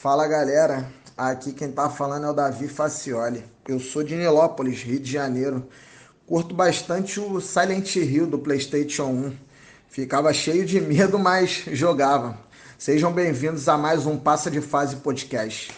Fala galera, aqui quem tá falando é o Davi Facioli. Eu sou de Nilópolis, Rio de Janeiro. Curto bastante o Silent Hill do PlayStation 1. Ficava cheio de medo, mas jogava. Sejam bem-vindos a mais um Passa de Fase podcast.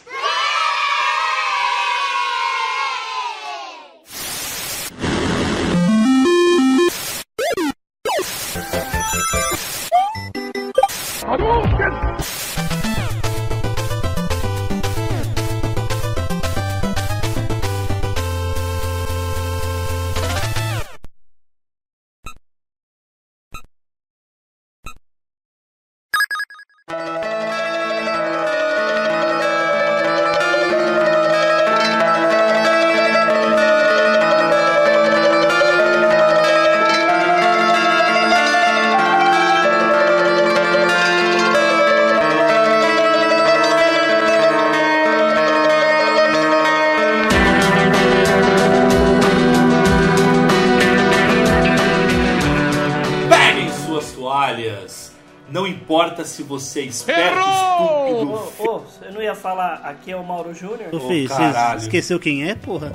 Não importa se você é esperto, estúpido, Ô, ô, eu não ia falar, aqui é o Mauro Júnior? Ô, filho, você caralho. esqueceu quem é, porra?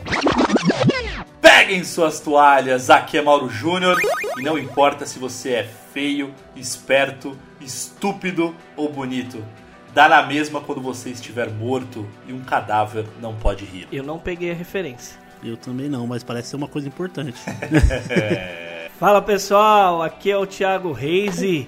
Peguem suas toalhas, aqui é Mauro Júnior e não importa se você é feio, esperto, estúpido ou bonito. Dá na mesma quando você estiver morto e um cadáver não pode rir. Eu não peguei a referência. Eu também não, mas parece ser uma coisa importante. Fala pessoal, aqui é o Thiago Reis e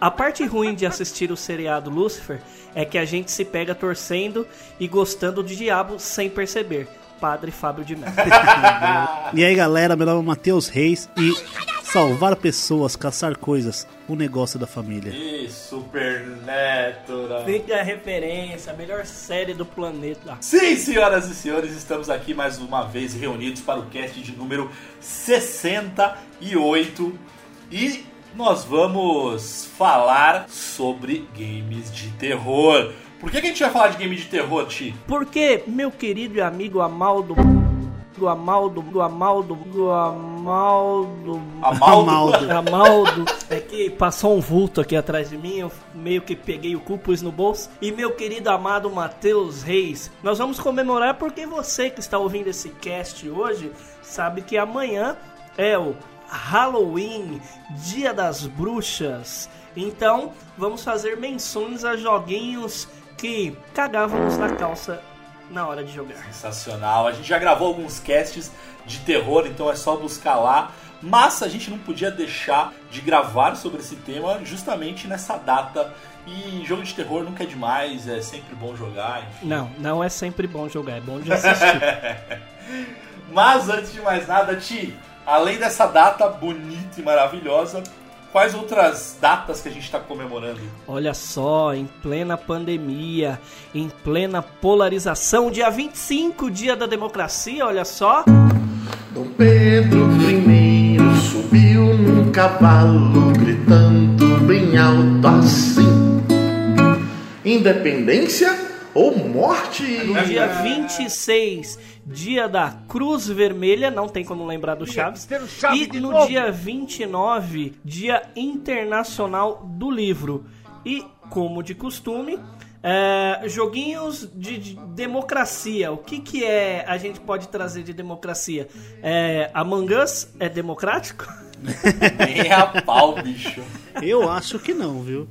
a parte ruim de assistir o seriado Lucifer é que a gente se pega torcendo e gostando de diabo sem perceber. Padre Fábio de Mello. e aí, galera, meu nome é Matheus Reis e salvar pessoas, caçar coisas, o negócio da família. E Supernatural. Fica a referência, a melhor série do planeta. Sim, senhoras e senhores, estamos aqui mais uma vez reunidos para o cast de número 68 e nós vamos falar sobre games de terror. Por que, que a gente vai falar de game de terror, Ti? Porque, meu querido amigo Amaldo. Do Amaldo, do Amaldo, do Amaldo. Amaldo? Amaldo. Amaldo, é que passou um vulto aqui atrás de mim, eu meio que peguei o cu, pus no bolso. E meu querido amado Matheus Reis, nós vamos comemorar porque você que está ouvindo esse cast hoje sabe que amanhã é o Halloween, Dia das Bruxas. Então, vamos fazer menções a joguinhos que cagávamos na calça na hora de jogar. Sensacional. A gente já gravou alguns casts de terror, então é só buscar lá. Mas a gente não podia deixar de gravar sobre esse tema justamente nessa data. E jogo de terror nunca é demais, é sempre bom jogar. enfim. Não, não é sempre bom jogar, é bom de assistir. Mas antes de mais nada, Ti, além dessa data bonita e maravilhosa, quais outras datas que a gente está comemorando? Olha só, em plena pandemia, em plena polarização, dia 25, dia da democracia, olha só. Dom Pedro I subiu num cavalo, gritando bem alto assim: Independência ou morte? No dia 26, dia da Cruz Vermelha, não tem como lembrar do Chaves. E no dia 29, dia internacional do livro. E, como de costume, é, joguinhos de, de democracia. O que, que é a gente pode trazer de democracia? É, Among Us é democrático? Nem a pau, bicho. Eu acho que não, viu?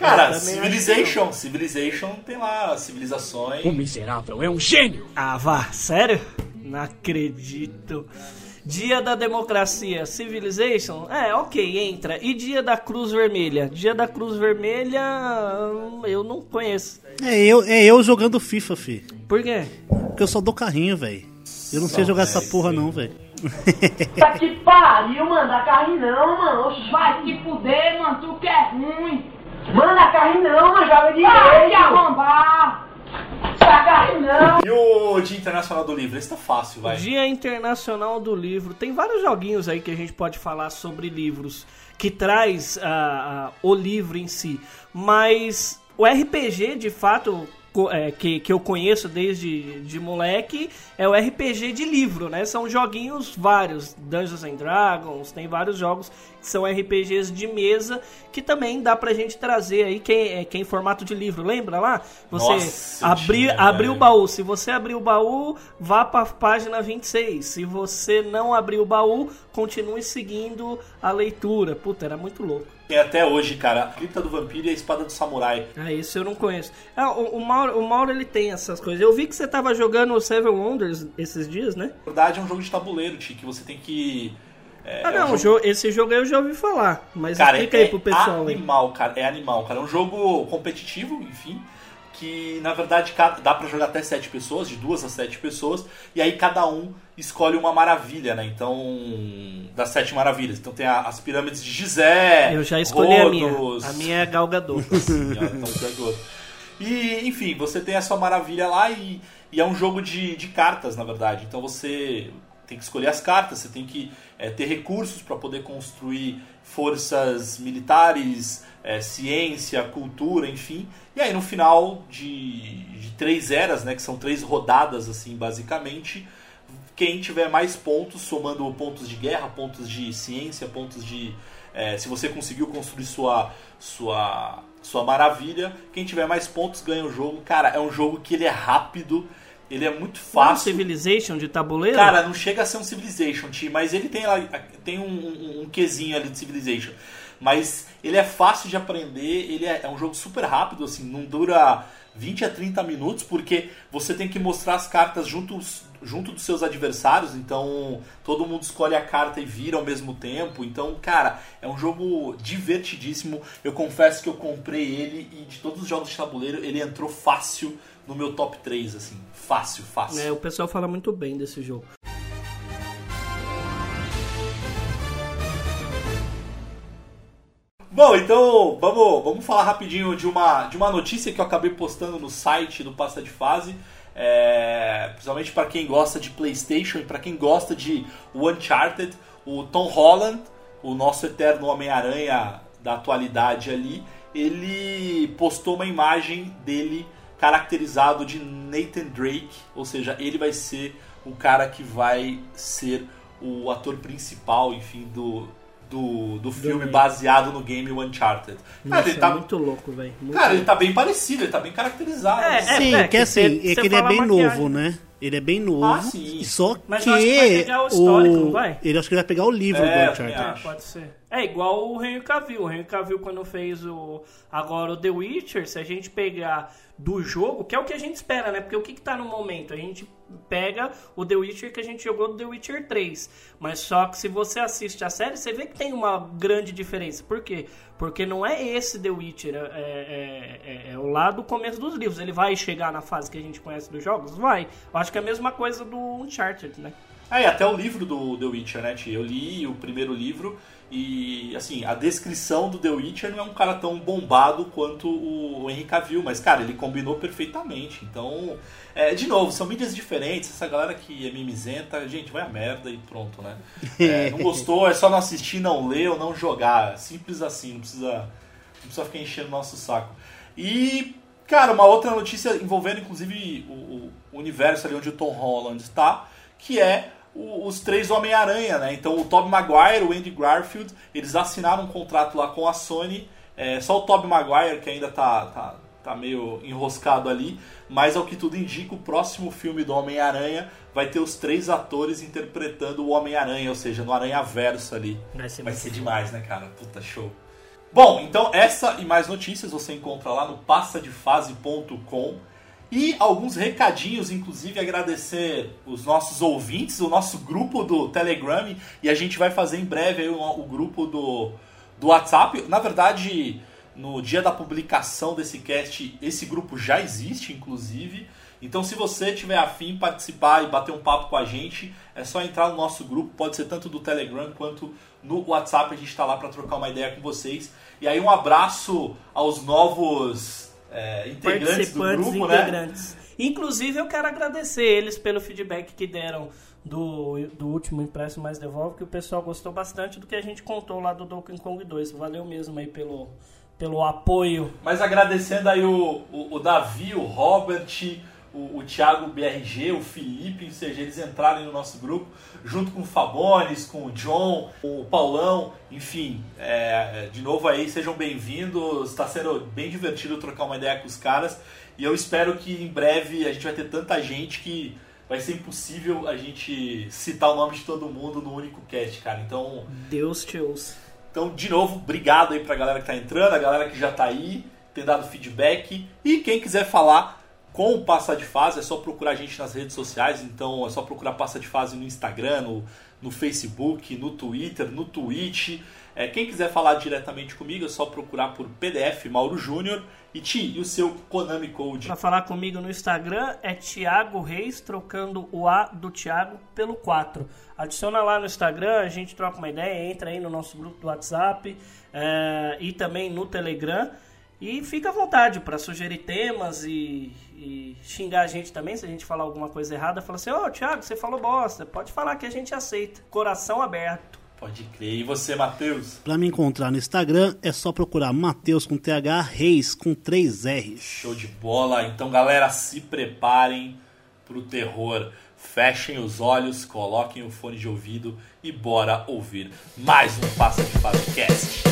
Cara, Eu também Civilization. Civilization tem lá civilizações. O miserável é um gênio! Ah, vá, sério? Não acredito. Dia da Democracia, Civilization? É, ok, entra. E Dia da Cruz Vermelha? Dia da Cruz Vermelha, hum, eu não conheço. É eu, é eu jogando FIFA, fi. Por quê? Porque eu só dou carrinho, velho. Eu não sei jogar essa porra, não, velho. Tá que pariu, mano. Dá carrinho não, mano. Oxe, vai te fuder, mano. Tu que é ruim. Mano, dá carrinho não, mano. Joga direito. Vai te arrombar. Não. E o Dia Internacional do Livro? Esse tá fácil, vai. Dia Internacional do Livro. Tem vários joguinhos aí que a gente pode falar sobre livros que traz ah, ah, o livro em si. Mas o RPG, de fato, é, que, que eu conheço desde de moleque é o RPG de livro, né? São joguinhos vários, Dungeons and Dragons, tem vários jogos que são RPGs de mesa que também dá pra gente trazer aí quem é, quem em formato de livro, lembra lá? Você Nossa, abrir tinha, abrir o baú, se você abrir o baú, vá pra página 26. Se você não abrir o baú, continue seguindo a leitura. Puta, era muito louco. Tem até hoje, cara, a cripta do vampiro e a espada do samurai. Ah, isso eu não conheço. Ah, o, o Mauro, o Mauro ele tem essas coisas. Eu vi que você tava jogando o Seven Wonders esses dias, né? Na verdade, é um jogo de tabuleiro, Ti, que você tem que. é, ah, é um não, jogo- jo- esse jogo aí eu já ouvi falar. Mas Cara, explica é aí pro pessoal aí. animal, cara. É animal, cara. É um jogo competitivo, enfim. Que na verdade dá pra jogar até sete pessoas, de duas a sete pessoas, e aí cada um escolhe uma maravilha, né? Então, das sete maravilhas. Então tem a- as pirâmides de Gizé, Eu já escolhi a minha. A minha é Gal Gadot. Ó, então. E, enfim, você tem a sua maravilha lá e, e é um jogo de, de cartas, na verdade. Então você tem que escolher as cartas, você tem que é, ter recursos para poder construir forças militares, é, ciência, cultura, enfim. E aí no final de, de três eras, né, que são três rodadas, assim, basicamente, quem tiver mais pontos, somando pontos de guerra, pontos de ciência, pontos de. é, se você conseguiu construir sua, sua, sua maravilha, quem tiver mais pontos ganha o jogo. Cara, é um jogo que ele é rápido, ele é muito Fácil. fácil. Civilization de tabuleiro? Cara, não chega a ser um Civilization, Ti, mas ele tem, tem um, um, um quesinho ali de Civilization. Mas ele é fácil de aprender, ele é, é um jogo super rápido, assim, não dura 20 a 30 minutos, porque você tem que mostrar as cartas juntos, junto dos seus adversários, então todo mundo escolhe a carta e vira ao mesmo tempo. Então, cara, é um jogo divertidíssimo. Eu confesso que eu comprei ele e de todos os jogos de tabuleiro, ele entrou fácil no meu top 3, assim. Fácil, fácil. É, o pessoal fala muito bem desse jogo. Bom, então vamos, vamos falar rapidinho de uma, de uma notícia que eu acabei postando no site do Pasta de Fase. É, principalmente para quem gosta de PlayStation e para quem gosta de Uncharted, o Tom Holland, o nosso eterno Homem-Aranha da atualidade ali, ele postou uma imagem dele caracterizado de Nathan Drake, ou seja, ele vai ser o cara que vai ser o ator principal, enfim, do, do, do filme game. baseado no game Uncharted. Cara, Nossa, ele tá, é muito louco, velho. Cara, ele tá bem parecido, ele tá bem caracterizado. É, assim. é, Sim, é, que que assim, é que ele é bem maquiagem. novo, né? Ele é bem novo. Ah, sim. Só Mas que. eu acho que vai pegar o histórico, não vai? Ele acho que ele vai pegar o livro É, do também Uncharted. acho. Pode ser. É igual o Henry Cavill. O Henry Cavill quando fez o agora o The Witcher, se a gente pegar do jogo, que é o que a gente espera, né? Porque o que, que tá no momento? A gente pega o The Witcher que a gente jogou do The Witcher 3. Mas só que se você assiste a série, você vê que tem uma grande diferença. Por quê? Porque não é esse The Witcher, é, é, é- é o lá do começo dos livros. Ele vai chegar na fase que a gente conhece dos jogos? Vai. Eu acho que é a mesma coisa do Uncharted, né? Ah, e até o livro do The Witcher, né? Eu li o primeiro livro e, assim, a descrição do The Witcher não é um cara tão bombado quanto o Henry Cavill, mas, cara, ele combinou perfeitamente. Então, é, de novo, são mídias diferentes. Essa galera que é mimizenta, gente, vai a merda e pronto, né? É, não gostou, é só não assistir, não ler ou não jogar. Simples assim, não precisa, não precisa ficar enchendo o nosso saco. E, cara, uma outra notícia envolvendo, inclusive, o, o universo ali onde o Tom Holland está, que é o- os três Homem-Aranha, né? Então o Tobey Maguire, o Andy Garfield, eles assinaram um contrato lá com a Sony. É, só o Tobey Maguire que ainda tá, tá, tá meio enroscado ali, mas ao que tudo indica, o próximo filme do Homem-Aranha vai ter os três atores interpretando o Homem-Aranha, ou seja, no Aranha-Verso ali. Vai ser Vai ser demais, né, cara? Puta show. Bom, então essa e mais notícias você encontra lá no passadefase.com. E alguns recadinhos, inclusive agradecer os nossos ouvintes, o nosso grupo do Telegram, e a gente vai fazer em breve o, o grupo do, do WhatsApp. Na verdade, no dia da publicação desse cast, esse grupo já existe, inclusive. Então, se você tiver afim participar e bater um papo com a gente, é só entrar no nosso grupo, pode ser tanto do Telegram quanto no WhatsApp, a gente está lá para trocar uma ideia com vocês. E aí, um abraço aos novos é, integrantes do participantes grupo, e né? integrantes. Inclusive, eu quero agradecer eles pelo feedback que deram do, do último Impresso Mais Devolve, que o pessoal gostou bastante do que a gente contou lá do Donkey Kong 2. Valeu mesmo aí pelo, pelo apoio. Mas agradecendo aí o, o, o Davi, o Robert, o, o Thiago BRG, o Felipe, ou seja, eles entraram no nosso grupo, junto com o Fabones, com o John, o Paulão, enfim, é, de novo aí, sejam bem-vindos, está sendo bem divertido trocar uma ideia com os caras, e eu espero que em breve a gente vai ter tanta gente que vai ser impossível a gente citar o nome de todo mundo no único cast, cara, então... Deus te ouça. Então, de novo, obrigado aí pra galera que tá entrando, a galera que já tá aí, tem dado feedback, e quem quiser falar com o Passa de Fase, é só procurar a gente nas redes sociais, então é só procurar Passa de Fase no Instagram, no, no Facebook, no Twitter, no Twitch. É, quem quiser falar diretamente comigo é só procurar por PDF Mauro Júnior. E Ti, e o seu Konami Code? Pra falar comigo no Instagram é Thiago Reis, trocando o A do Thiago pelo 4. Adiciona lá no Instagram, a gente troca uma ideia, entra aí no nosso grupo do WhatsApp é, e também no Telegram. E fica à vontade para sugerir temas e, e, xingar a gente também, se a gente falar alguma coisa errada. Fala assim, ô oh, Thiago, você falou bosta. Pode falar que a gente aceita. Coração aberto. Pode crer. E você, Matheus? Pra me encontrar no Instagram é só procurar Matheus com TH Reis com 3 R's. Show de bola. Então, galera, se preparem pro terror. Fechem os olhos, coloquem o fone de ouvido e bora ouvir mais um Passa de Podcast.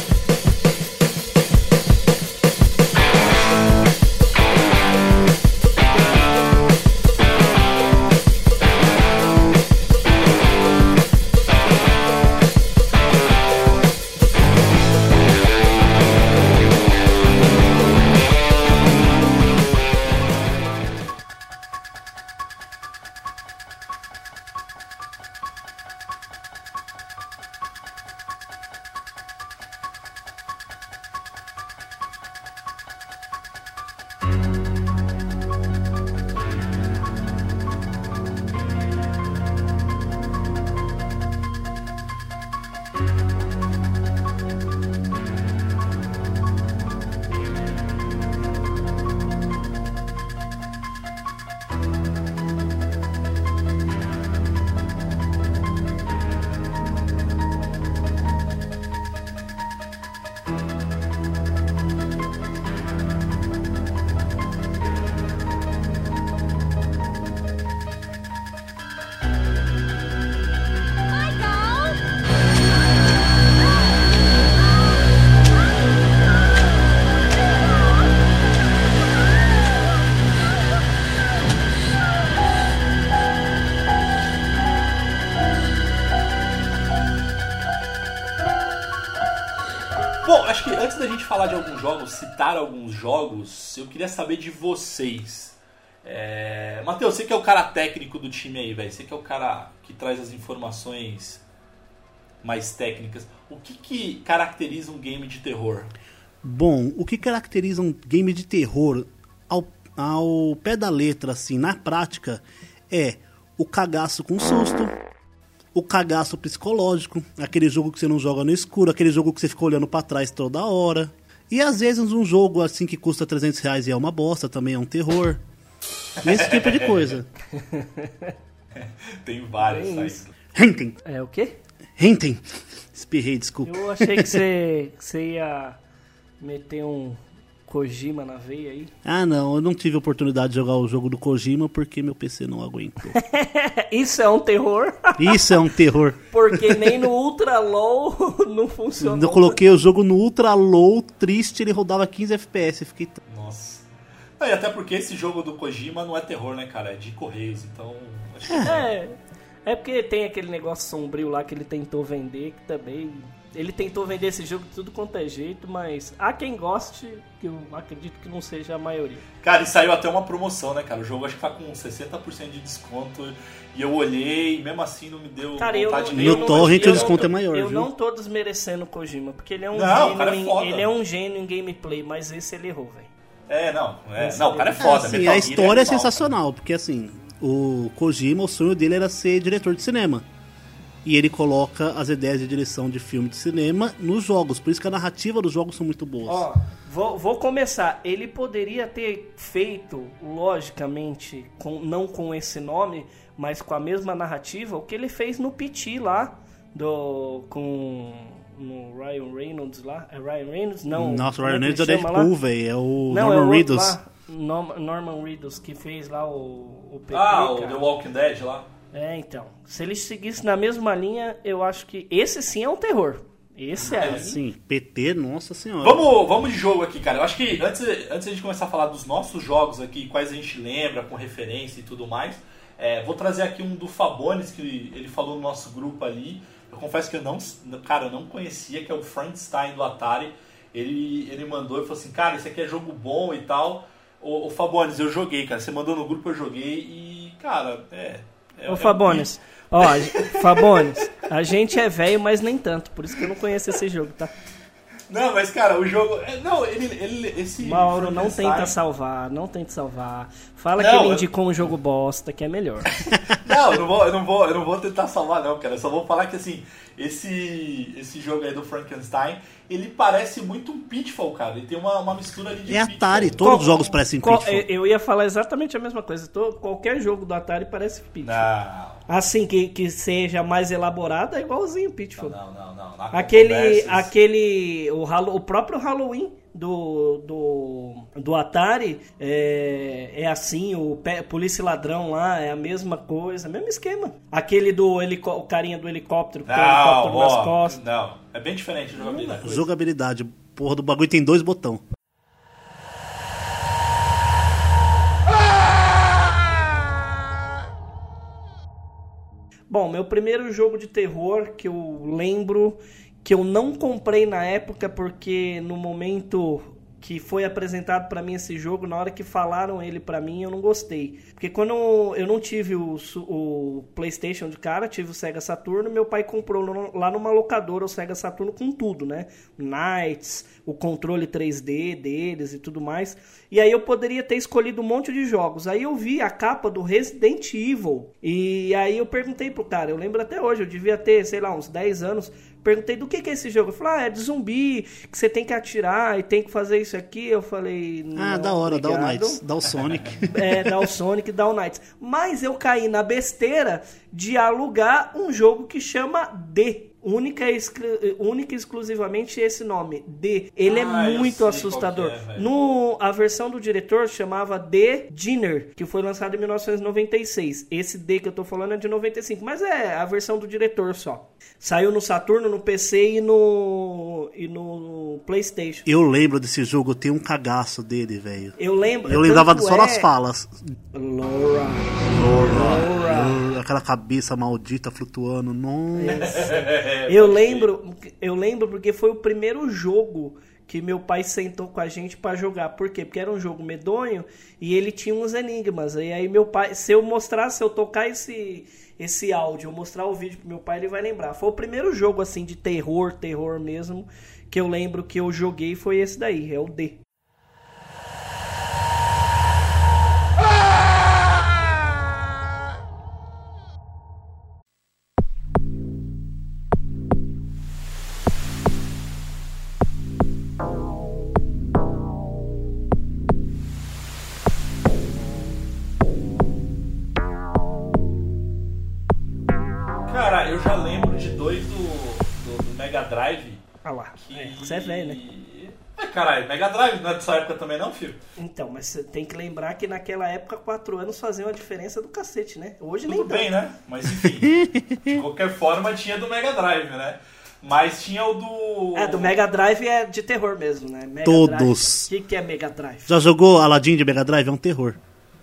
Citar alguns jogos, eu queria saber de vocês. É... Matheus, você que é o cara técnico do time aí, velho. Você que é o cara que traz as informações mais técnicas. O que, que caracteriza um game de terror? Bom, o que caracteriza um game de terror ao, ao pé da letra, assim, na prática, é o cagaço com susto, o cagaço psicológico, aquele jogo que você não joga no escuro, aquele jogo que você fica olhando para trás toda hora. E às vezes um jogo assim que custa 300 reais e é uma bosta, também é um terror. Esse tipo de coisa. Tem vários aí. isso. Henten, É o quê? Henten. Espirrei, desculpa. Eu achei que você, que você ia meter um Kojima na veia aí. Ah, não, eu não tive oportunidade de jogar o jogo do Kojima porque meu PC não aguentou. Isso é um terror, Isso é um terror. porque nem no Ultra Low não funcionou. Eu coloquei o jogo no ultra low, triste, ele rodava 15 FPS. Fiquei. Nossa. E até porque esse jogo do Kojima não é terror, né, cara? É de Correios, então. Acho que É, é porque tem aquele negócio sombrio lá que ele tentou vender, que também. Ele tentou vender esse jogo de tudo quanto é jeito, mas há quem goste, que eu acredito que não seja a maioria. Cara, e saiu até uma promoção, né, cara? O jogo acho que tá com 60% de desconto. E eu olhei e mesmo assim não me deu Cara, eu, vontade não- nenhuma. No eu torrent eu o desconto é maior, Eu viu? não tô desmerecendo o Kojima, porque ele é um, Não, o gênio, cara é em, ele é um gênio em gameplay, mas esse ele errou, velho. É, não. É, não, o cara é ele- foda. Assim, Metal a Gear história é, animal, sensacional, porque assim, o Kojima, o sonho dele era ser diretor de cinema. E ele coloca as ideias de direção de filme de cinema nos jogos, por isso que a narrativa dos jogos são muito boas. Ó, vou, vou começar. Ele poderia ter feito, logicamente, com, não com esse nome, mas com a mesma narrativa, o que ele fez no PT lá, do, com no Ryan Reynolds lá. É Ryan Reynolds? Não. Nossa, o Ryan é Reynolds é lá? Deadpool, velho. É o Não, é o Norman outro Reedus. lá, Norm- Norman Reedus, que fez lá o, o PT, Ah, o cara. The Walking Dead lá. É, então. Se ele seguisse na mesma linha, eu acho que esse sim é um terror. Esse é. Sim, PT, nossa senhora. Vamos, vamos de jogo aqui, cara. Eu acho que antes, antes de começar a falar dos nossos jogos aqui, quais a gente lembra, com referência e tudo mais, é, vou trazer aqui um do Fabones, que ele falou no nosso grupo ali. Eu confesso que eu não, cara, eu não conhecia, que é o Frankenstein do Atari. Ele, ele mandou e falou assim, cara, esse aqui é jogo bom e tal. O, o Fabones, eu joguei, cara. Você mandou no grupo, eu joguei e, cara, é. É Ô Fabones, ó, Fabones, a gente é velho, mas nem tanto, por isso que eu não conheço esse jogo, tá? Não, mas cara, o jogo. é, Não, ele. ele esse Mauro, não tenta salvar, não tenta salvar. Fala Não, que ele eu- indicou um jogo bosta, que é melhor. Não, eu não vou, eu não vou, eu não vou tentar salvar não, cara. Eu só vou falar que assim, esse esse jogo aí do Frankenstein, ele parece muito um Pitfall, cara. Ele tem uma, uma mistura ali de É Pitfall. Atari, todos os jogos parecem Qual- Pitfall. eu, ia falar exatamente a mesma coisa. Tô- qualquer jogo do Atari parece Pitfall. Não, Assim, que, que seja mais elaborado, é igualzinho Pitfall. não, não, não. não. Aquele, Controvérsias. aquele, o, o próprio Halloween do, do, do Atari é, é assim, o polícia e ladrão lá é a mesma coisa, mesmo esquema. Aquele do helicó- o carinha do helicóptero com o Não, helicóptero nas costas. não. É bem diferente jogabilidade. Jogabilidade. Porra do bagulho tem dois botão. Bom, meu primeiro jogo de terror que eu lembro que eu não comprei na época porque no momento que foi apresentado pra mim esse jogo, na hora que falaram ele pra mim, eu não gostei. Porque quando eu não tive o, o PlayStation de cara, tive o Sega Saturno, meu pai comprou no- lá numa locadora o Sega Saturno com tudo, né? Knights, o controle 3D deles e tudo mais. E aí eu poderia ter escolhido um monte de jogos. Aí eu vi a capa do Resident Evil. E aí eu perguntei pro cara, eu lembro até hoje, eu devia ter, sei lá, uns 10 anos. Perguntei do que, que é esse jogo. Ele falou, ah, é de zumbi, que você tem que atirar e tem que fazer isso aqui. Eu falei, Ah, "Não, da hora, dá o obrigado." Knights, dá o Sonic. É, dá o Sonic, dá o Knights. Mas eu caí na besteira de alugar um jogo que chama D. Única, e exclu- única e exclusivamente esse nome, D. Ele Ah, é muito assustador. é, no, a versão do diretor chamava The Dinner, que foi lançado em 1996. Esse D que eu tô falando é de 95, mas é a versão do diretor só. Saiu no Saturno, no PC e no, e no PlayStation. Eu lembro desse jogo, eu tenho um cagaço dele, velho. Eu lembro. Eu lembrava só é- das falas. Laura. Ah, Aquela cabeça maldita flutuando. Nossa. Eu lembro, eu lembro porque foi o primeiro jogo que meu pai sentou com a gente pra jogar. Por quê? Porque era um jogo medonho e ele tinha uns enigmas. E aí meu pai, se eu mostrar, se eu tocar esse esse áudio, eu mostrar o vídeo pro meu pai, ele vai lembrar. Foi o primeiro jogo assim de terror, terror mesmo, que eu lembro que eu joguei foi esse daí, é o D. eu já lembro de dois do, do, do Mega Drive. Ah lá, Que... é, você é velho, né? É, caralho, Mega Drive não é dessa época também não, filho? Então, mas você tem que lembrar que naquela época quatro anos faziam uma diferença do cacete, né? Hoje nem Tudo bem, né? Mas enfim, de qualquer forma tinha do Mega Drive, né? Mas tinha o do... É, do Mega Drive é de terror mesmo, né? Mega Todos. Drive. O que, que é Mega Drive? Já jogou Aladdin de Mega Drive? É um terror.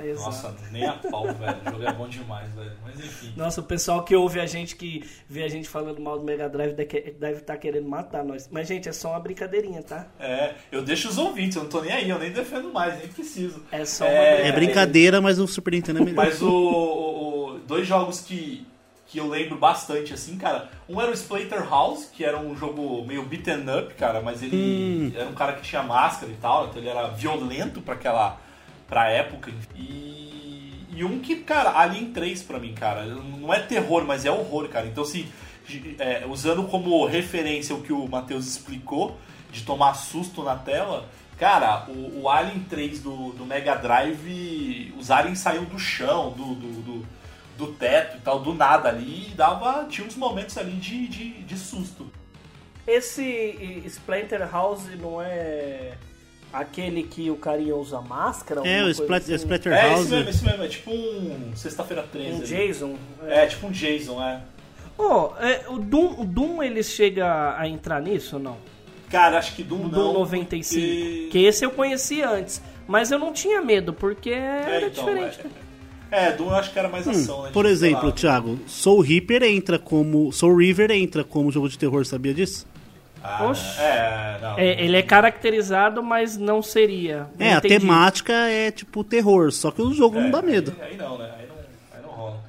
Exato. Nossa, nem a pau, velho. O jogo é bom demais, velho. Mas enfim. Nossa, o pessoal que ouve a gente, que vê a gente falando mal do Mega Drive, deve estar querendo matar nós. Mas, gente, é só uma brincadeirinha, tá? É, eu deixo os ouvintes, eu não tô nem aí, eu nem defendo mais, nem preciso. É só uma É brincadeira, mas o Super Nintendo é melhor. Mas o, o- o- dois jogos que, que eu lembro bastante, assim, cara. Um era o Splatterhouse, que era um jogo meio beaten up, cara, mas ele era um cara que tinha máscara e tal, então ele era violento pra aquela. Pra época. E, e um que, cara, Alien 3 pra mim, cara. Não é terror, mas é horror, cara. Então, assim, é, usando como referência o que o Matheus explicou, de tomar susto na tela. Cara, o, o Alien 3 do, do Mega Drive, os aliens saíam do chão, do, do, do, do teto e tal, do nada ali, e dava, tinha uns momentos ali de, de, de susto. Esse Splinter House não é aquele que o carinha usa máscara? É, o Splat- assim? Splinter É esse mesmo, esse mesmo. É tipo um Sexta-feira 13. Um ali. Jason. É, tipo um Jason, é. Oh, é, o Doom, o Doom ele chega a entrar nisso ou não? Cara, acho que Doom O não. Doom 95. porque- Que esse eu conheci antes. Mas eu não tinha medo, porque É, era então, diferente. é. né? É, Doom eu acho que era mais ação, Hum, né? por exemplo, lá. Thiago, Soul Reaper entra como. Soul River entra como jogo de terror, sabia disso? Ah, Oxe. É, não. É, ele é caracterizado, mas não seria. Não É, a entendi. temática é tipo terror, só que o jogo não É, dá medo. Aí, aí não, né? Aí não, aí não rola.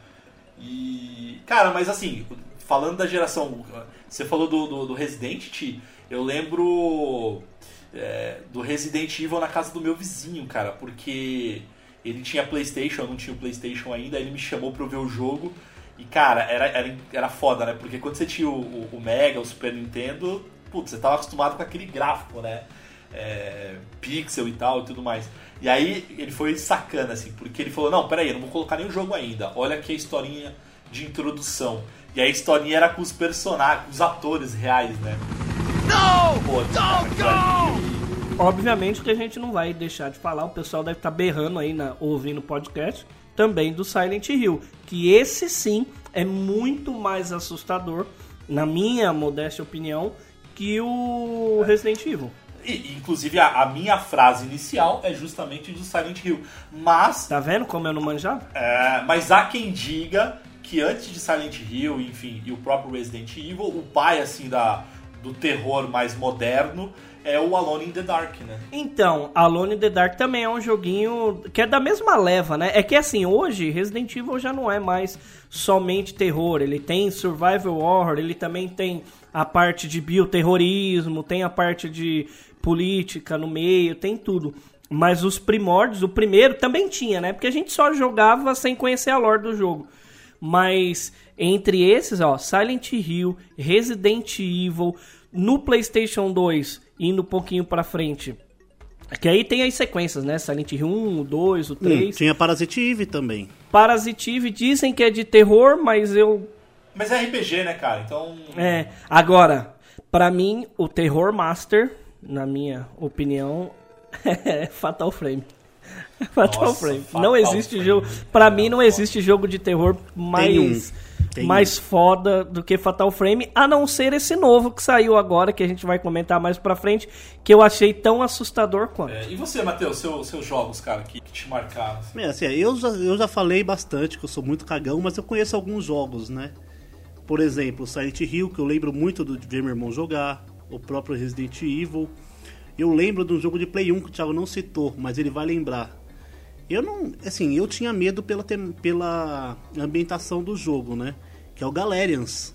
E. Cara, mas assim, falando da geração. Você falou do, do, do Resident, Ti, eu lembro é, do Resident Evil na casa do meu vizinho, cara, porque ele tinha Playstation, eu não tinha o Playstation ainda, aí ele me chamou pra eu ver o jogo. E, cara, era, era, era foda, né? Porque quando você tinha o, o- o Mega, o Super Nintendo, putz, você tava acostumado com aquele gráfico, né? É, pixel e tal e tudo mais. E aí ele foi sacana, assim, porque ele falou, não, peraí, eu não vou colocar nem o jogo ainda. Olha aqui a historinha de introdução. E a historinha era com os personagens, com os atores reais, né? Não! Pô, cara, Obviamente que a gente não vai deixar de falar, o pessoal deve estar berrando aí na, ouvindo o podcast, também do Silent Hill. Que esse sim é muito mais assustador, na minha modesta opinião, que o Resident Evil. E, inclusive, a, a minha frase inicial é justamente do Silent Hill. Mas Tá vendo como eu não manjava? É, mas há quem diga que antes de Silent Hill, enfim, e o próprio Resident Evil, o pai assim da do terror mais moderno é o Alone in the Dark, né? Então, Alone in the Dark também é um joguinho que é da mesma leva, né? É que assim, hoje Resident Evil já não é mais somente terror, ele tem survival horror, ele também tem a parte de bioterrorismo, tem a parte de política no meio, tem tudo. Mas os primórdios, o primeiro também tinha, né? Porque a gente só jogava sem conhecer a lore do jogo. Mas entre esses, ó, Silent Hill, Resident Evil, no PlayStation 2 indo um pouquinho pra frente. Que aí tem as sequências, né? Silent Hill 1, o 2, o Hum, 3. tinha Parasite Eve também. Parasitive dizem que é de terror, mas eu. Mas é RPG, né, cara? Então. É. Agora, pra mim, o Terror Master, na minha opinião, é Fatal Frame. Fatal Nossa, Frame. Fatal não existe Frame. jogo. Pra mim, não Foda. existe jogo de terror mais. um. Mais foda do que Fatal Frame, a não ser esse novo que saiu agora, que a gente vai comentar mais pra frente, que eu achei tão assustador quanto. É, e você, Matheus, seu, seus jogos, cara, que, que te marcaram? assim? É, assim, eu, já, eu já falei bastante que eu sou muito cagão, mas eu conheço alguns jogos, né? Por exemplo, Silent Hill, que eu lembro muito do, ver meu irmão jogar, o próprio Resident Evil. Eu lembro de um jogo de Play 1 que o Thiago não citou, mas ele vai lembrar. Eu não. Assim, eu tinha medo pela, pela ambientação do jogo, né? Que é o Galerians.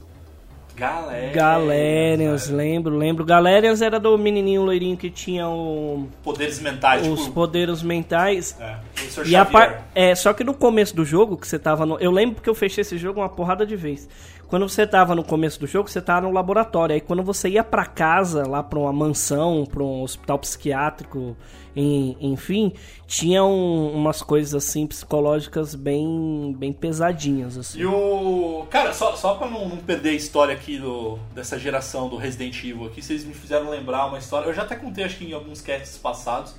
Galera. Galerians, lembro, lembro. Galerians era do menininho loirinho que tinha o- Poderes mentais, os tipo. poderes mentais. É, professor E Xavier. É, só que no começo do jogo, que você tava no. Eu lembro que eu fechei esse jogo uma porrada de vez. Quando você tava no começo do jogo, você tava no laboratório. Aí quando você ia pra casa, lá pra uma mansão, pra um hospital psiquiátrico, em- enfim, tinha um- umas coisas assim psicológicas bem, bem pesadinhas, assim. E o. Cara, só, só pra não, não perder a história aqui do, dessa geração do Resident Evil aqui, vocês me fizeram lembrar uma história. Eu já até contei, acho que em alguns casts passados.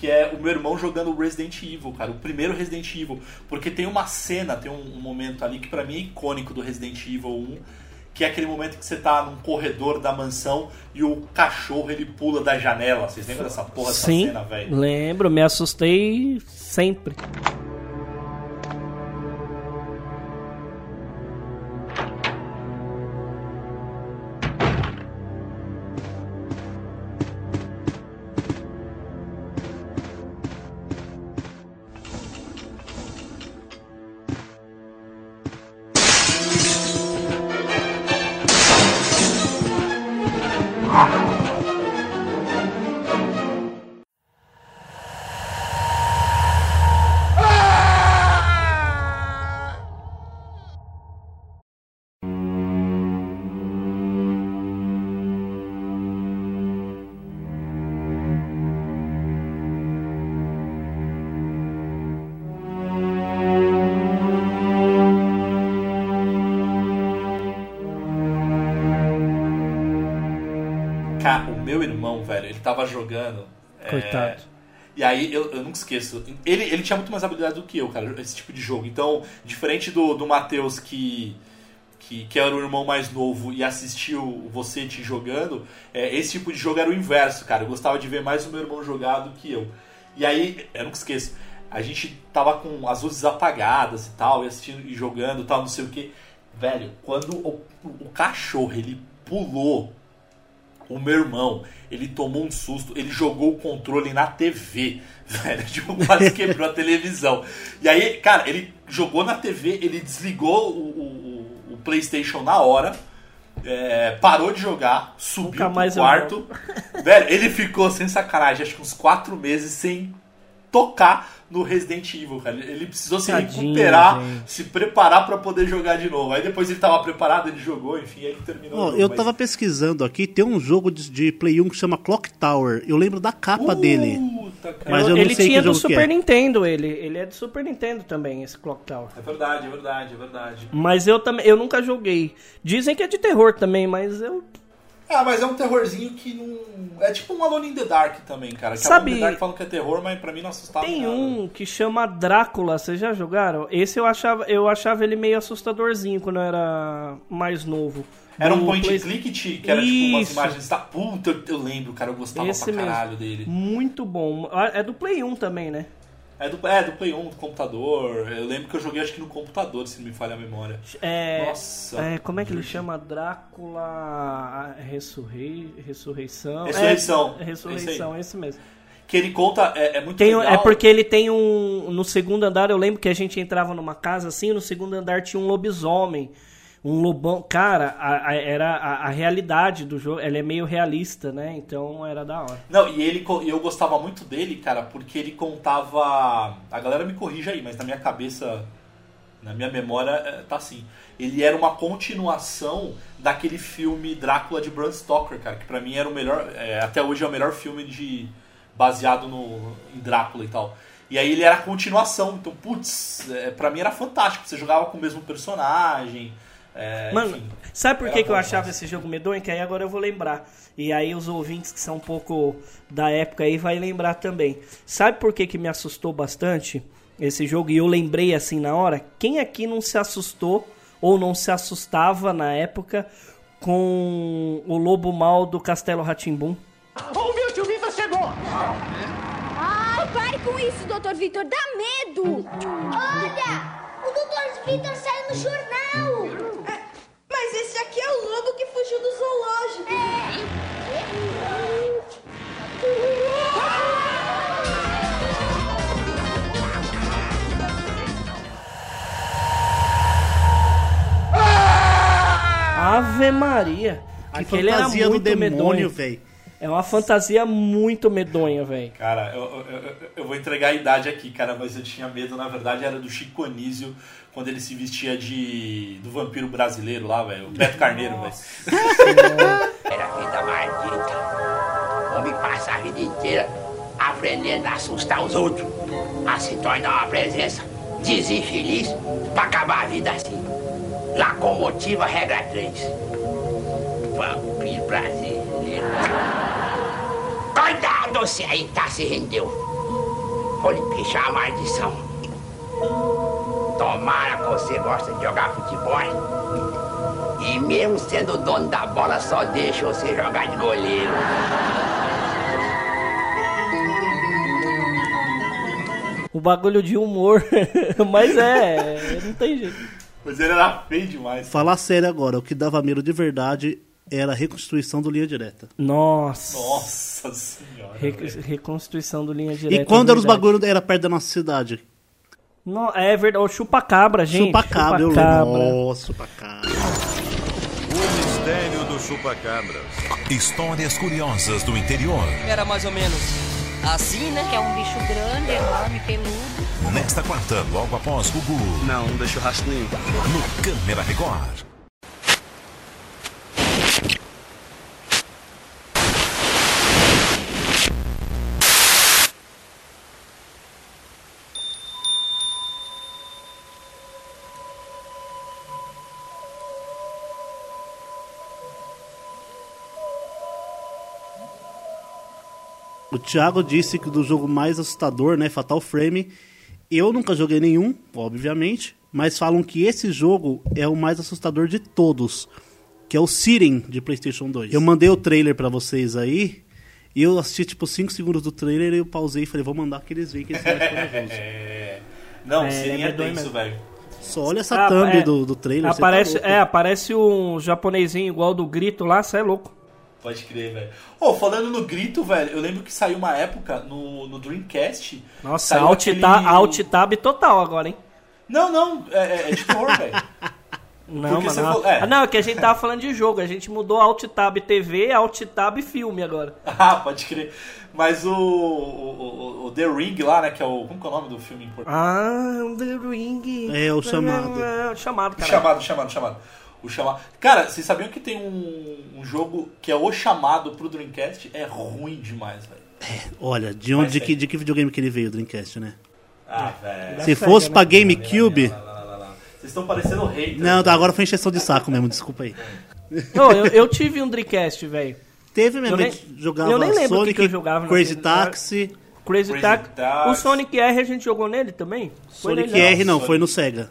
Que é o meu irmão jogando Resident Evil, cara. O primeiro Resident Evil. Porque tem uma cena, tem um, um momento ali que pra mim é icônico do Resident Evil 1. Que é aquele momento que você tá num corredor da mansão e o cachorro ele pula da janela. Vocês lembram dessa porra dessa Sim, cena, velho? lembro, me assustei sempre. Meu irmão, velho, ele tava jogando. é, Coitado. e aí, eu, eu nunca esqueço. Ele, ele tinha muito mais habilidade do que eu, cara, esse tipo de jogo. Então, diferente do, do Matheus, que, que, que era o irmão mais novo e assistiu você te jogando, é, esse tipo de jogo era o inverso, cara. Eu gostava de ver mais o meu irmão jogar do que eu. E aí, eu nunca esqueço, a gente tava com as luzes apagadas e tal, e assistindo e jogando e tal, não sei o que. Velho, quando o, o cachorro ele pulou o meu irmão, ele tomou um susto, ele jogou o controle na TV, velho, tipo, quase quebrou a televisão. E aí, cara, ele jogou na TV, ele desligou o, o- o PlayStation na hora, é, parou de jogar, subiu Nunca pro quarto. Velho, ele ficou sem sacanagem, acho que uns quatro meses sem tocar no Resident Evil, cara. Ele precisou se Tadinho, recuperar, gente. se preparar pra poder jogar de novo. Aí depois ele tava preparado, ele jogou, enfim, ele terminou. Jogo, eu mas- tava pesquisando aqui, tem um jogo de, de Play 1 que chama Clock Tower. Eu lembro da capa dele. Puta, cara. Mas eu não ele sei tinha que do Super é. Nintendo, ele. Ele é do Super Nintendo também, esse Clock Tower. É verdade, é verdade, é verdade. Mas eu também, eu nunca joguei. Dizem que é de terror também, mas eu Ah, mas é um terrorzinho que não. É tipo um Alone in the Dark também, cara. Que Sabe- Alone in the Dark falam que é terror, mas pra mim não assustava tem nada. um que chama Drácula, vocês já jogaram? Esse eu achava, eu achava ele meio assustadorzinho quando eu era mais novo. Era um point Play- click, que era tipo umas Isso. imagens da puta, eu- eu lembro, cara, eu gostava Esse pra mesmo. caralho dele. Muito bom. Ah, É do Play 1 também, né? É do, é do Play 1, do computador. Eu lembro que eu joguei acho que no computador, se não me falha a memória. É, Nossa. é, como é que ele chama? Drácula Ressurrei... Ressurreição? Ressurreição. É, Ressurreição, esse mesmo. Que ele conta, é, é muito Tem, legal. é porque ele tem um. No segundo andar, eu lembro que a gente entrava numa casa assim, no segundo andar tinha um lobisomem. Um lobão. Cara, a- a- era a, a realidade do jogo. Ele é meio realista, né? Então era da hora. Não, e ele eu gostava muito dele, cara, porque ele contava. A galera me corrija aí, mas na minha cabeça, na minha memória, é, tá assim. Ele era uma continuação daquele filme Drácula de Bram Stoker, cara, que pra mim era o melhor. é, até hoje é o melhor filme de baseado no em Drácula e tal. E aí ele era a continuação, então, putz, é, pra mim era fantástico. Você jogava com o mesmo personagem. É, Mano, enfim. sabe por que, que eu bom achava esse jogo medonho? Que aí agora eu vou lembrar. E aí os ouvintes que são um pouco da época aí vai lembrar também. Sabe por que, que me assustou bastante esse jogo? E eu lembrei assim na hora. Quem aqui não se assustou ou não se assustava na época com o lobo mal do Castelo Ratimbum? O meu tio Vitor chegou! Ai, pare com isso, Dr. Vitor, dá medo! Olha! O Dr. Vitor saiu no jornal! Aqui é o lobo que fugiu do zoológico. Ave Maria! Que Aquele era fantasia do muito demônio, medonho. velho. É uma fantasia muito medonha, velho. Cara, eu, eu- eu- eu vou entregar a idade aqui, cara, mas eu tinha medo, na verdade, era do Chico Anísio, quando ele se vestia de. do vampiro brasileiro lá, velho. O Beto Carneiro, velho. Era vida maldita. Homem passa a vida inteira aprendendo a assustar os outros. A se tornar uma presença desinfeliz pra acabar a vida assim. Locomotiva regra 3. Vampiro brasileiro. Cuidado, você aí tá se rendeu. Vou lhe pichar a maldição. Tomara que você gosta de jogar futebol. E mesmo sendo o dono da bola, só deixa você jogar de goleiro. O bagulho de humor. Mas é, não tem jeito. Mas ele era feio demais. Falar sério agora, o que dava medo de verdade era a reconstrução do linha direta. Nossa. Nossa senhora. Re- velho. reconstrução do linha direta. e quando é eram os bagulhos era perto da nossa cidade? No- é verdade, o chupa-cabra, gente. Chupacabra, eu lembro. Chupa-cabra. Nossa, chupacabra. O mistério do chupacabras. Histórias curiosas do interior. Era mais ou menos assim, né? Que é um bicho grande, enorme, peludo. Nesta quarta, logo após o Gugu. Não, não deixou rastro nenhum. No Câmera Record. O Thiago disse que do jogo mais assustador, né, Fatal Frame. Eu nunca joguei nenhum, obviamente, mas falam que esse jogo é o mais assustador de todos, que é o Siren de PlayStation 2. Eu mandei o trailer pra vocês aí, e eu assisti tipo 5 segundos do trailer e eu pausei e falei, vou mandar que eles veem que esse é mais corajoso. É... Não, É, ele é doido tenso, velho. Só olha essa Ah, thumb é. do, do trailer. tá Aparece, louco. é, aparece um japonesinho igual do grito lá, você é louco. Pode crer, velho. Ô, falando no grito, velho, eu lembro que saiu uma época no, no Dreamcast. Nossa, alt, aquele- ta- alt tab total agora, hein? Não, não, é, é- é de terror, velho. Não, mano. não. falou- é. Ah, não, é que a gente tava falando de jogo. A gente mudou alt tab TV, alt tab filme agora. Ah, pode crer. Mas o, o, o- The Ring lá, né, que é o... Como que é o nome do filme em português? Ah, The Ring. É, o chamado. É, o chamado, cara. chamado, chamado, chamado. O chamado. Cara, vocês sabiam que tem um, um jogo que é o chamado pro Dreamcast? É ruim demais, velho. Olha, de onde de que, de que videogame que ele veio, o Dreamcast, né? Ah, velho. Se fosse pra GameCube. Vocês estão parecendo hater. Não, tá, agora foi encheção de saco mesmo, desculpa aí. Não, eu, eu tive um Dreamcast, velho. Teve mesmo, Eu a nem- gente jogava eu nem lembro que Sonic, que eu jogava Crazy Taxi. Crazy, Crazy Taxi. Taxi. O Sonic R a gente jogou nele também? Foi Sonic nele, R não, Sonic. foi no Sega.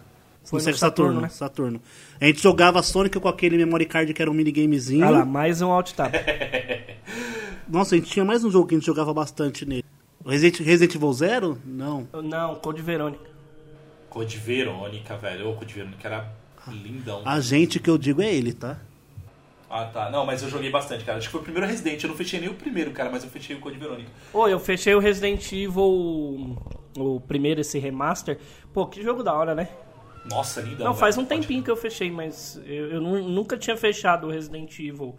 Foi no Sega Saturno, Saturno, né? Saturno. A gente jogava Sonic com aquele memory card que era um minigamezinho. Ah lá, mais um alt tab. Nossa, a gente tinha mais um jogo que a gente jogava bastante nele. Resident, Resident Evil Zero? Não. Não, Code Verônica. Code Verônica, velho. O Code Verônica era lindão. A gente que eu digo é ele, tá? Ah, tá. Não, mas eu joguei bastante, cara. Acho que foi o primeiro Resident. Eu não fechei nem o primeiro, cara, mas eu fechei o Code Verônica. Ô, eu fechei o Resident Evil, o primeiro, esse remaster. Pô, que jogo da hora, né? Nossa, lindão. Não, faz velho. um tempinho que eu fechei, mas eu, eu nu- nunca tinha fechado o Resident Evil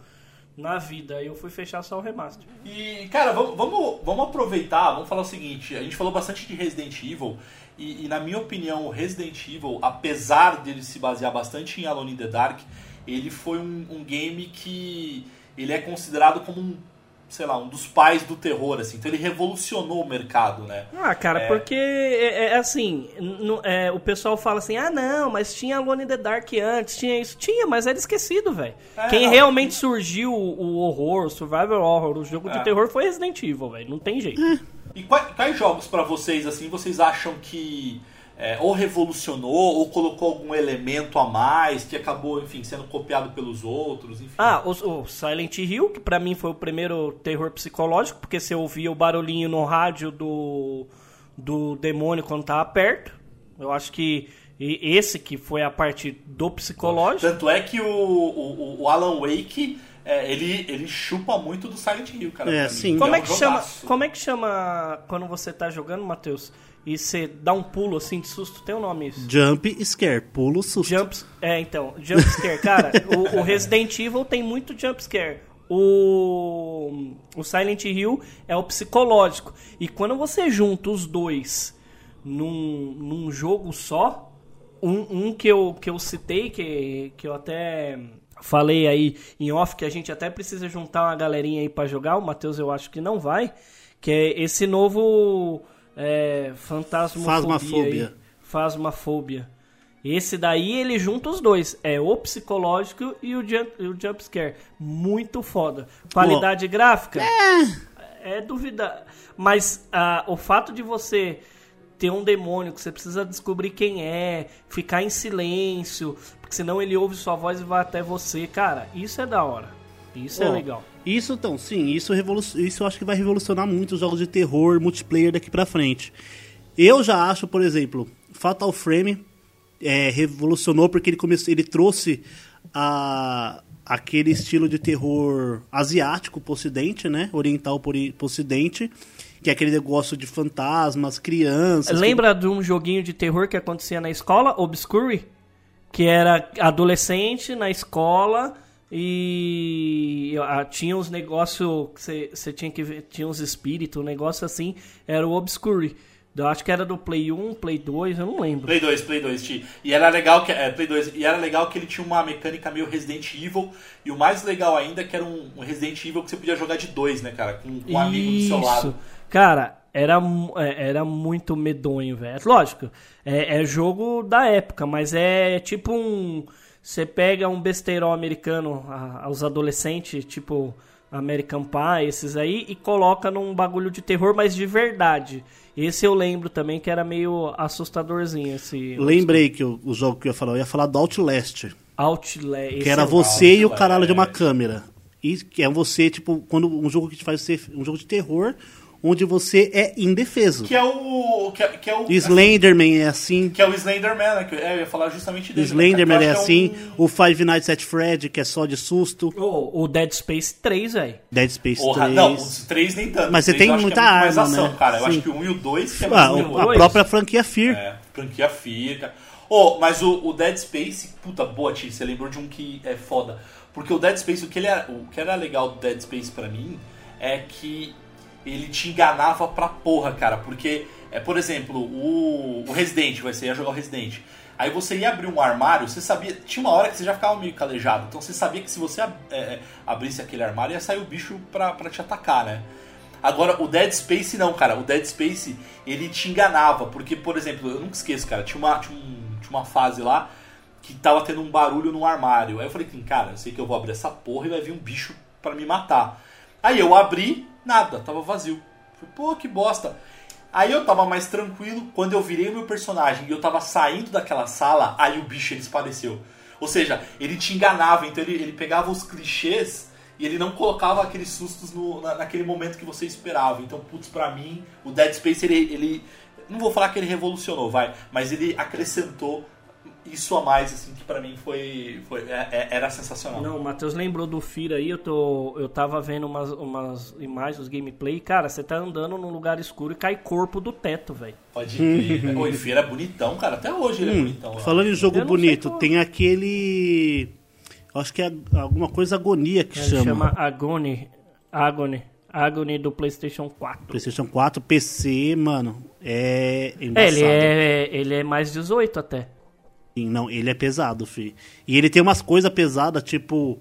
na vida. Eu fui fechar só o remaster. E, cara, vamos, vamos, vamos aproveitar, vamos falar o seguinte: a gente falou bastante de Resident Evil, e, e na minha opinião, o Resident Evil, apesar dele se basear bastante em Alone in the Dark, ele foi um, um game que ele é considerado como um, sei lá, um dos pais do terror, assim. Então ele revolucionou o mercado, né? Ah, cara, É. porque é, é assim, n- é, o pessoal fala assim, ah não, mas tinha Alone in the Dark antes, tinha isso. Tinha, mas era esquecido, velho. É, Quem não. realmente surgiu o, horror, o survival horror, o jogo É. de terror foi Resident Evil, velho. Não tem jeito. E quais, quais jogos pra vocês, assim, vocês acham que é, ou revolucionou, ou colocou algum elemento a mais, que acabou, enfim, sendo copiado pelos outros, enfim. Ah, o, o Silent Hill, que pra mim foi o primeiro terror psicológico, porque você ouvia o barulhinho no rádio do, do demônio quando tava perto. Eu acho que e- esse que foi a parte do psicológico. Tanto é que o, o, o Alan Wake, é, ele, ele chupa muito do Silent Hill, cara. É, sim. Como um é que chama? jogaço. Como é que chama quando você tá jogando, Matheus? E você dá um pulo assim de susto? Tem um nome isso? Jump Scare, pulo susto. Jumps, é, então, jump scare, cara, o, o Resident Evil tem muito jump scare. O, o Silent Hill é o psicológico. E quando você junta os dois num, num jogo só, um, um que, eu, que eu citei, que, que eu até falei aí em off, que a gente até precisa juntar uma galerinha aí pra jogar, o Matheus eu acho que não vai, que é esse novo é, Fantasmofobia. Phasmophobia. Esse daí ele junta os dois. É o psicológico e o jump, o jump scare. Muito foda. Qualidade gráfica? É. É duvidar. Mas ah, o fato de você ter um demônio que você precisa descobrir quem é, ficar em silêncio, porque senão ele ouve sua voz e vai até você. Cara, isso é da hora. Isso é Ó, legal. Isso, então, sim, isso, revolu isso eu acho que vai revolucionar muito os jogos de terror multiplayer daqui pra frente. Eu já acho, por exemplo, Fatal Frame é, revolucionou porque ele, começou, ele trouxe a, aquele estilo de terror asiático pro ocidente, né? Oriental pro, pro ocidente, que é aquele negócio de fantasmas, crianças. Lembra de um joguinho de terror que acontecia na escola, Obscure? Que era adolescente na escola e ah, tinha uns negócios que você tinha que ver, tinha uns espíritos, um negócio assim, era o Obscure. Eu acho que era do Play 1, Play 2, eu não lembro. Play 2, Play 2, Ti. E era legal que é, Play 2, e era legal que ele tinha uma mecânica meio Resident Evil, e o mais legal ainda é que era um, Resident Evil que você podia jogar de dois, né, cara, com, um amigo do seu lado. Cara, era, é, era muito medonho, velho. Lógico, é, é jogo da época, mas é tipo um. Você pega um besteirão americano, a- aos adolescentes, tipo American Pie, esses aí, e coloca num bagulho de terror, mas de verdade. Esse eu lembro também que era meio assustadorzinho. Esse Lembrei que o, o jogo que eu ia falar, eu ia falar do Outlast. Outlast. Que era você e o caralho de uma câmera. E que é você, tipo, quando um jogo que te faz ser um jogo de terror, onde você é indefeso. Que é o. Que é, que é o Slenderman é assim. Que é o Slenderman, né? Que eu ia falar justamente dele. Slenderman né? é acho assim. é O Five Nights at Fred, que é só de susto. O, o Dead Space 3, velho. Dead Space Porra, 3. não, os três nem tanto. Mas você tem muita é muito mais arma, ação, né? cara. Eu Sim. acho que o 1 e o 2 que é Ah, mais o- a própria franquia Fear. É, franquia fica. Oh, mas o, o Dead Space, puta, boa, Ti, você lembrou de um que é foda. Porque o Dead Space, o que, ele era, o que era legal do Dead Space pra mim é que ele te enganava pra porra, cara. Porque, é, por exemplo, o, o Resident, você ia jogar o Resident. Aí você ia abrir um armário, você sabia. Tinha uma hora que você já ficava meio calejado. Então você sabia que se você é, é, abrisse aquele armário, ia sair o bicho pra, pra te atacar, né? Agora, o Dead Space não, cara. O Dead Space, ele te enganava. Porque, por exemplo, eu nunca esqueço, cara. Tinha uma, tinha, um- tinha uma fase lá que tava tendo um barulho no armário. Aí eu falei, cara, eu sei que eu vou abrir essa porra e vai vir um bicho pra me matar. Aí eu abri, nada, tava vazio. Falei, pô, que bosta. Aí eu tava mais tranquilo, quando eu virei o meu personagem e eu tava saindo daquela sala, aí o bicho ele espareceu. Ou seja, ele te enganava, então ele, ele pegava os clichês e ele não colocava aqueles sustos no- na- naquele momento que você esperava. Então, putz, pra mim, o Dead Space, ele, ele. Não vou falar que ele revolucionou, vai, mas ele acrescentou isso a mais, assim, que pra mim foi. foi é- é- era sensacional. Não, o Matheus lembrou do Fira aí, eu, tô, eu tava vendo umas, umas imagens, os gameplay. Cara, você tá andando num lugar escuro e cai corpo do teto, velho. Pode crer. O Enfeira é bonitão, cara. Até hoje ele é Hum, bonitão. lá. falando em jogo bonito, qual- tem aquele. Acho que é alguma coisa agonia que Ele chama. chama Agony. Agony. Agony do PlayStation 4. PlayStation 4, PC, mano. É É, embaçado. ele é, ele é mais 18 até. Não, ele é pesado, fi. E ele tem umas coisas pesadas, tipo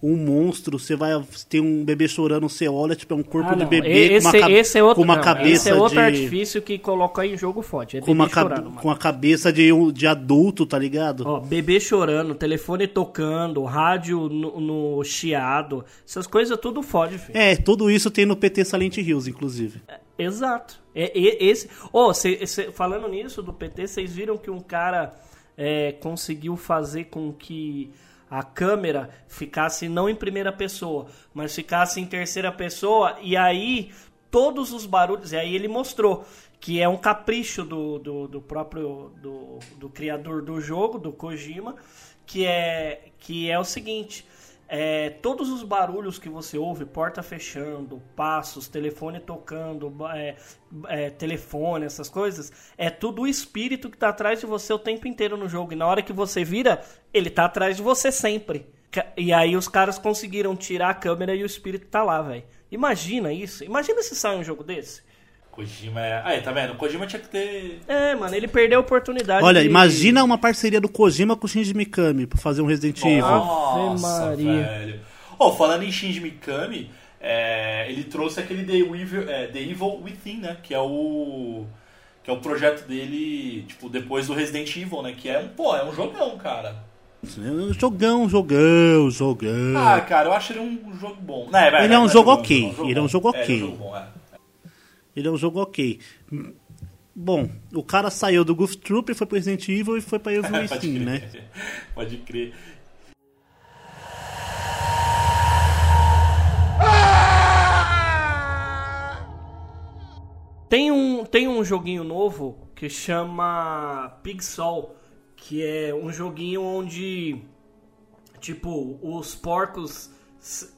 um monstro, você vai tem um bebê chorando, você olha, tipo é um corpo Ah, de bebê esse, com uma, esse é outro, com uma não, cabeça esse é outro de artifício que coloca em jogo forte. É com uma, chorando, com a cabeça de, um- de adulto, tá ligado? Ó, bebê chorando, telefone tocando, rádio no, no chiado, essas coisas tudo fode, filho. É, tudo isso tem no PT Silent Hills, inclusive. Exato. É, e- esse, oh, cê- cê- falando nisso do PT, vocês viram que um cara é, conseguiu fazer com que a câmera ficasse não em primeira pessoa, mas ficasse em terceira pessoa, e aí todos os barulhos, e aí ele mostrou que é um capricho do, do, do próprio do, do criador do jogo, do Kojima, que é, que é o seguinte. É, todos os barulhos que você ouve, porta fechando, passos, telefone tocando, é, é, telefone, essas coisas, é tudo o espírito que tá atrás de você o tempo inteiro no jogo. E na hora que você vira, ele tá atrás de você sempre. E aí os caras conseguiram tirar a câmera e o espírito tá lá, velho. Imagina isso. Imagina se sai um jogo desse. Kojima é. Aí, tá vendo? O Kojima tinha que ter. É, mano, ele perdeu a oportunidade Olha, de- imagina uma parceria do Kojima com o Shinji Mikami pra fazer um Resident Evil. Nossa, Maria. velho. Oh, falando em Shinji Mikami, é, ele trouxe aquele The Evil, é, The Evil Within, né? Que é o. Que é o projeto dele, tipo, depois do Resident Evil, né? Que é um, pô, é um jogão, cara. Jogão, jogão, jogão. Ah, cara, eu acho ele um jogo bom. Não, vai, Ele é um jogo ok. Ele é um jogo É, ok. ele é um jogo bom, é. Ele é um jogo ok. Bom, o cara saiu do Goof Troop, foi pro Resident Evil e foi pra Evil Pode Within, crer. né? Pode crer. Tem um, tem um joguinho novo que chama Pixel, que é um joguinho onde, tipo, os porcos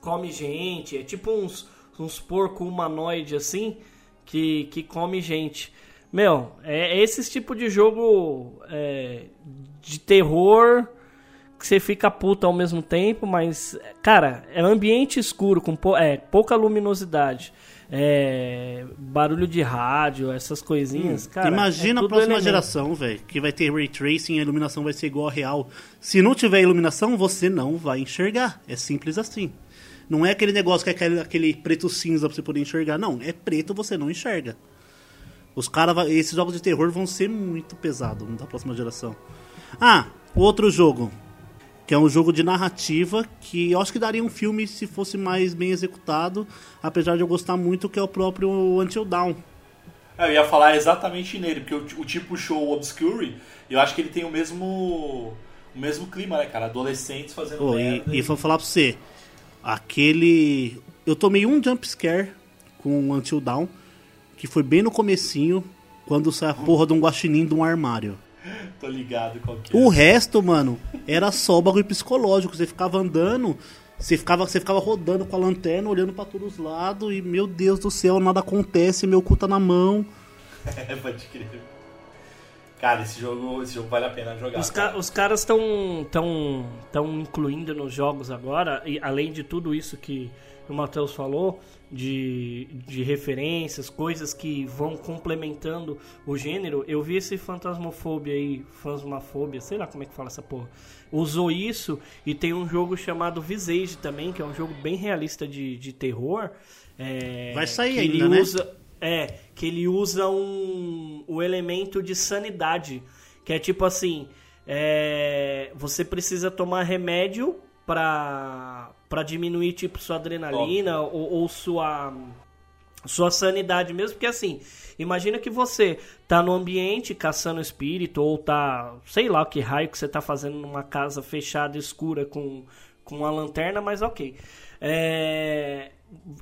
comem gente, é tipo uns, uns porco humanoide assim, que, que come gente. Meu, é, é esse tipo de jogo é, de terror que você fica puto ao mesmo tempo, mas, cara, é um ambiente escuro, com pou- é, pouca luminosidade. É, barulho de rádio, essas coisinhas, cara. Imagina é a próxima elemento. geração, velho, que vai ter ray tracing, a iluminação vai ser igual a real. Se não tiver iluminação, você não vai enxergar. É simples assim. Não é aquele negócio que é aquele, aquele preto cinza pra você poder enxergar. Não, é preto, você não enxerga. Os cara, esses jogos de terror vão ser muito pesados da próxima geração. Ah, outro jogo. que é um jogo de narrativa que eu acho que daria um filme se fosse mais bem executado, apesar de eu gostar muito, que é o próprio Until Dawn. Eu ia falar exatamente nele, porque o, o tipo show Obscure, eu acho que ele tem o mesmo o mesmo clima, né, cara? Adolescentes fazendo Pô, e, e vou falar pra você, aquele... Eu tomei um jump scare com o Until Dawn, que foi bem no comecinho, quando sai a porra de um guaxinim de um armário. Tô ligado qual que é. O resto, mano, era só bagulho psicológico. Você ficava andando, você ficava, você ficava rodando com a lanterna, olhando pra todos os lados e, meu Deus do céu, nada acontece, meu cu tá na mão. É, pode crer. Cara, esse jogo, esse jogo vale a pena jogar. Os, cara. ca- os caras estão tão, tão incluindo nos jogos agora, e além de tudo isso que o Matheus falou, de, de referências, coisas que vão complementando o gênero, eu vi esse Fantasmofobia aí, Fantasmafobia, sei lá como é que fala essa porra, usou isso e tem um jogo chamado Visage também, que é um jogo bem realista de, de terror. é, Vai sair ainda, ele né? usa é, que ele usa um, o elemento de sanidade. Que é tipo assim: é, você precisa tomar remédio pra, pra diminuir tipo sua adrenalina ou, ou sua, sua sanidade mesmo. Porque assim, imagina que você tá no ambiente caçando espírito ou tá, sei lá o que raio que você tá fazendo numa casa fechada, escura, com, com uma lanterna, mas ok. É,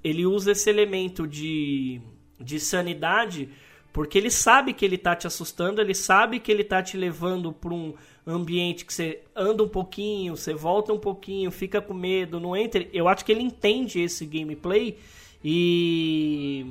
ele usa esse elemento de, de sanidade porque ele sabe que ele tá te assustando, ele sabe que ele tá te levando para um ambiente que você anda um pouquinho, você volta um pouquinho, fica com medo, não entra. Eu acho que ele entende esse gameplay e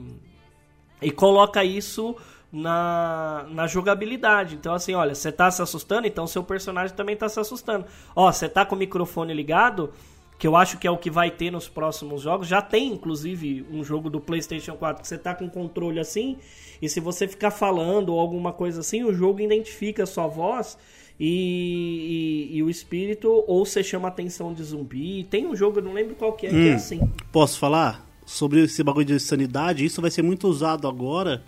e coloca isso na, na jogabilidade. Então, assim, olha, você tá se assustando, então seu personagem também tá se assustando. Ó, você tá com o microfone ligado, que eu acho que é o que vai ter nos próximos jogos. Já tem, inclusive, um jogo do PlayStation 4 que você tá com controle assim, e se você ficar falando ou alguma coisa assim, o jogo identifica a sua voz. E, e- e o espírito, ou você chama a atenção de zumbi. Tem um jogo, eu não lembro qual que é, que é Hum, assim. Posso falar? Sobre esse bagulho de sanidade, isso vai ser muito usado agora.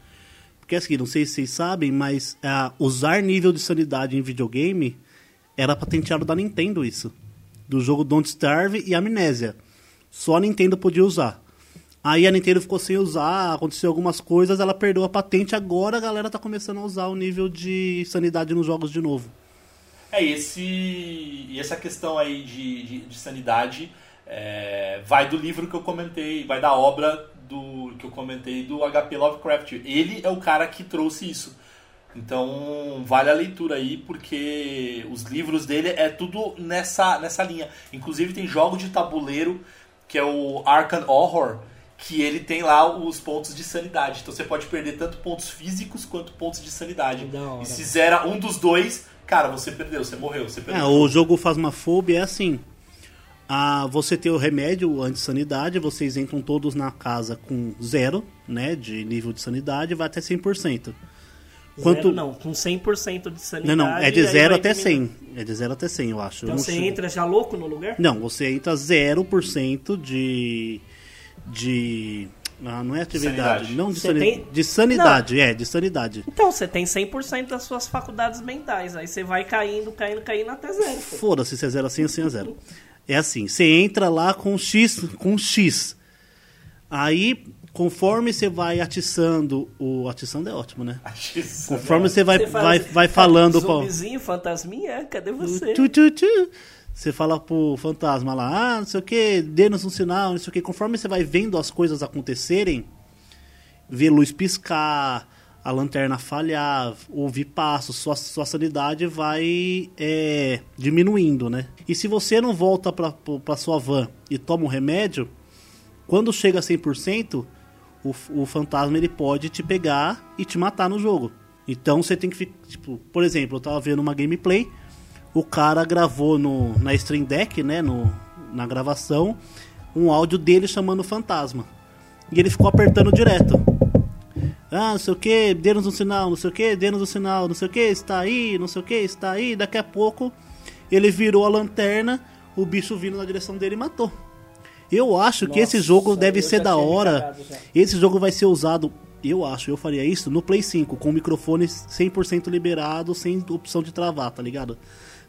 Porque assim, não sei se vocês sabem, mas ah, usar nível de sanidade em videogame era patenteado da Nintendo isso. Do jogo Don't Starve e Amnésia. Só a Nintendo podia usar. Aí a Nintendo ficou sem usar, aconteceu algumas coisas, ela perdeu a patente, agora a galera tá começando a usar o nível de sanidade nos jogos de novo. É, esse, e essa questão aí de, de, de sanidade é, vai do livro que eu comentei, vai da obra do que eu comentei do HP Lovecraft. Ele é o cara que trouxe isso. Então vale a leitura aí, porque os livros dele é tudo nessa, nessa linha. Inclusive tem jogo de tabuleiro, que é o Arkham Horror, que ele tem lá os pontos de sanidade. Então você pode perder tanto pontos físicos quanto pontos de sanidade. E se zera um dos dois, cara, você perdeu, você morreu, você perdeu. É, o jogo Phasmophobia é assim. Ah, você tem o remédio anti-sanidade, vocês entram todos na casa com zero, né, de nível de sanidade, vai até 100%. Zero, não, com 100% de sanidade. Não, não, é de aí 0 vai até diminuindo. 100. É de 0 até 100, eu acho. Então Eu não você sei- entra já louco no lugar? Não, você entra 0% de. de. Ah, não é atividade. Sanidade. Não, de sanidade. tem- De sanidade, é, de sanidade. Então, você tem 100% das suas faculdades mentais. Aí você vai caindo, caindo, caindo até zero. pô. Foda-se se é 0 assim ou 100 a 0. É assim, você entra lá com X, com X. Aí, conforme você vai atiçando o. Atiçando é ótimo, né? Conforme você vai, faz- vai, vai falando. pô, Zumbizinho, fantasminha, cadê você? Tchu, tchu, tchu. Você fala pro fantasma lá, ah, não sei o que, dê-nos um sinal, não sei o que. Conforme você vai vendo as coisas acontecerem, ver luz piscar, a lanterna falhar, ouvir passos, sua, sua sanidade vai é, diminuindo, né? E se você não volta pra, pra sua van e toma um remédio, quando chega a 100%, o, o fantasma ele pode te pegar e te matar no jogo. Então você tem que ficar, tipo, por exemplo, eu tava vendo uma gameplay, o cara gravou no, na Stream Deck, né, no, na gravação, um áudio dele chamando o fantasma. E ele ficou apertando direto. Ah, não sei o que, dê-nos um sinal, não sei o que, dê-nos um sinal, não sei o que, está aí, não sei o que, está aí. Daqui a pouco ele virou a lanterna, o bicho vindo na direção dele e matou. Eu acho que esse Nossa, jogo deve ser da hora. Esse jogo vai ser usado eu acho, eu faria isso no Play 5, com o microfone 100% liberado, sem opção de travar, tá ligado?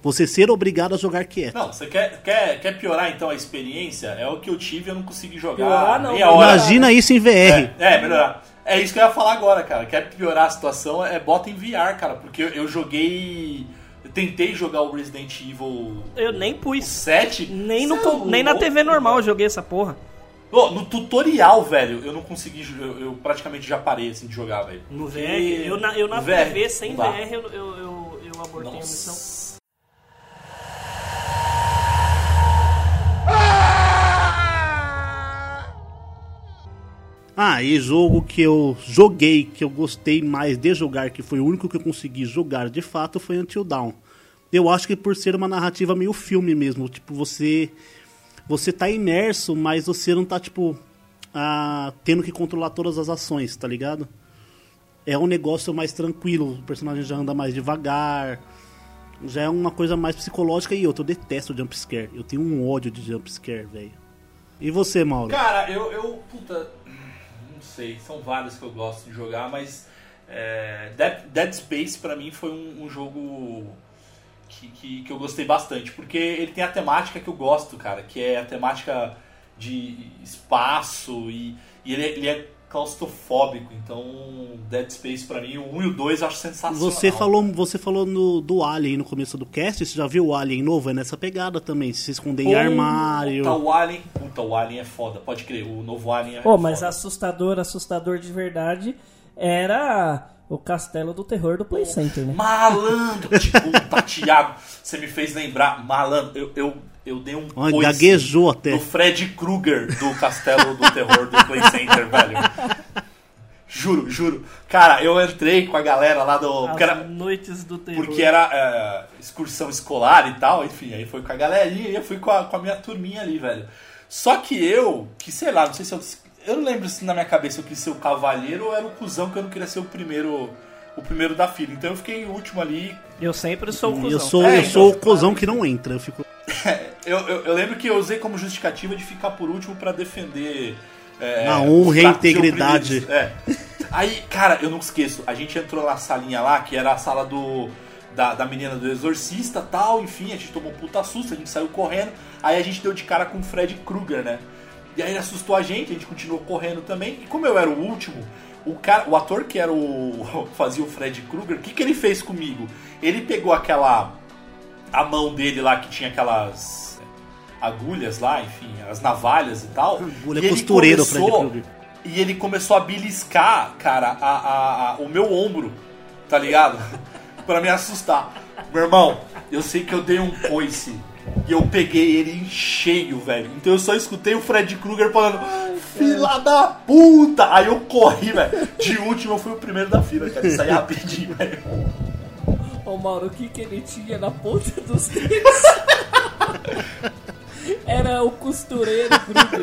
Você ser obrigado a jogar quieto. Não, você quer, quer, quer piorar então a experiência? É o que eu tive e eu não consegui jogar. Piorar não, meia hora. Imagina isso em VR. É, é, melhorar. É isso que eu ia falar agora, cara. Quer piorar a situação? É bota em VR, cara. Porque eu, eu joguei. Tentei jogar o Resident Evil Eu nem pus. 7. Nem, no, é nem na TV normal eu joguei essa porra. Ô, no tutorial, velho, eu não consegui. Eu, eu praticamente já parei assim de jogar, velho. No VR. Eu na, eu na VR, TV sem. VR eu, eu, eu, eu abortei a missão. Nossa. Ah, e jogo que eu joguei, que eu gostei mais de jogar, que foi o único que eu consegui jogar de fato, foi Until Dawn. Eu acho que por ser uma narrativa meio filme mesmo, tipo, você você tá imerso, mas você não tá, tipo, ah, tendo que controlar todas as ações, tá ligado? É um negócio mais tranquilo, o personagem já anda mais devagar, já é uma coisa mais psicológica e outra, eu detesto jumpscare. Eu tenho um ódio de jumpscare, velho. E você, Mauro? Cara, eu, eu. Puta. Não sei, são vários que eu gosto de jogar, mas. é, Dead, Dead Space pra mim foi um, um jogo que, que, que eu gostei bastante, porque ele tem a temática que eu gosto, cara, que é a temática de espaço e, e ele, é- ele é claustrofóbico, então Dead Space pra mim, o 1 e o 2 eu acho sensacional. Você falou, você falou no, do Alien no começo do cast, você já viu o Alien novo? É nessa pegada também, se esconder em armário. Puta, o Alien, puta, o Alien é foda, pode crer, o novo Alien é Pô, mas foda. assustador, assustador de verdade era o castelo do terror do Play Center, né? Malandro, tipo, tá, Thiago, você me fez lembrar, malandro, eu, eu, eu dei um Olha, gaguejou até. do Fred Krueger do Castelo do Terror do Play Center, velho. Juro, juro. Cara, eu entrei com a galera lá do. As porque era- noites do terror. porque era é, excursão escolar e tal, enfim, aí foi com a galerinha e eu fui com a, com a minha turminha ali, velho. Só que eu, que sei lá, não sei se eu. Eu não lembro se na minha cabeça eu quis ser o cavalheiro ou era o cuzão que eu não queria ser o primeiro. O primeiro da fila. Então eu fiquei em último ali. Eu sempre sou o cuzão. eu sou, É, eu então, sou o cozão que não entra. Eu fico... Eu, eu, eu lembro que eu usei como justificativa de ficar por último pra defender. é, A honra e a integridade. É. Aí, cara, eu não esqueço. A gente entrou na salinha lá, que era a sala do. Da, da menina do exorcista tal, enfim, a gente tomou um puta susto, a gente saiu correndo, aí a gente deu de cara com o Fred Krueger, né? E aí ele assustou a gente, a gente continuou correndo também, e como eu era o último, o cara, o ator que era o. fazia o Fred Krueger, o que, que ele fez comigo? Ele pegou aquela. a mão dele lá que tinha aquelas agulhas lá, enfim, as navalhas e tal. Agulha e ele costureira, Fred começou- Krueger. E ele começou a beliscar, cara, a, a- a- o meu ombro, tá ligado? pra me assustar. Meu irmão, eu sei que eu dei um coice. E eu peguei ele em cheio, velho. Então eu só escutei o Fred Krueger falando, fila da puta! Aí eu corri, velho. De último eu fui o primeiro da fila, cara. Saí rapidinho, velho. Ô Mauro, o que, que ele tinha na ponta dos dedos? Era o costureiro Kruger.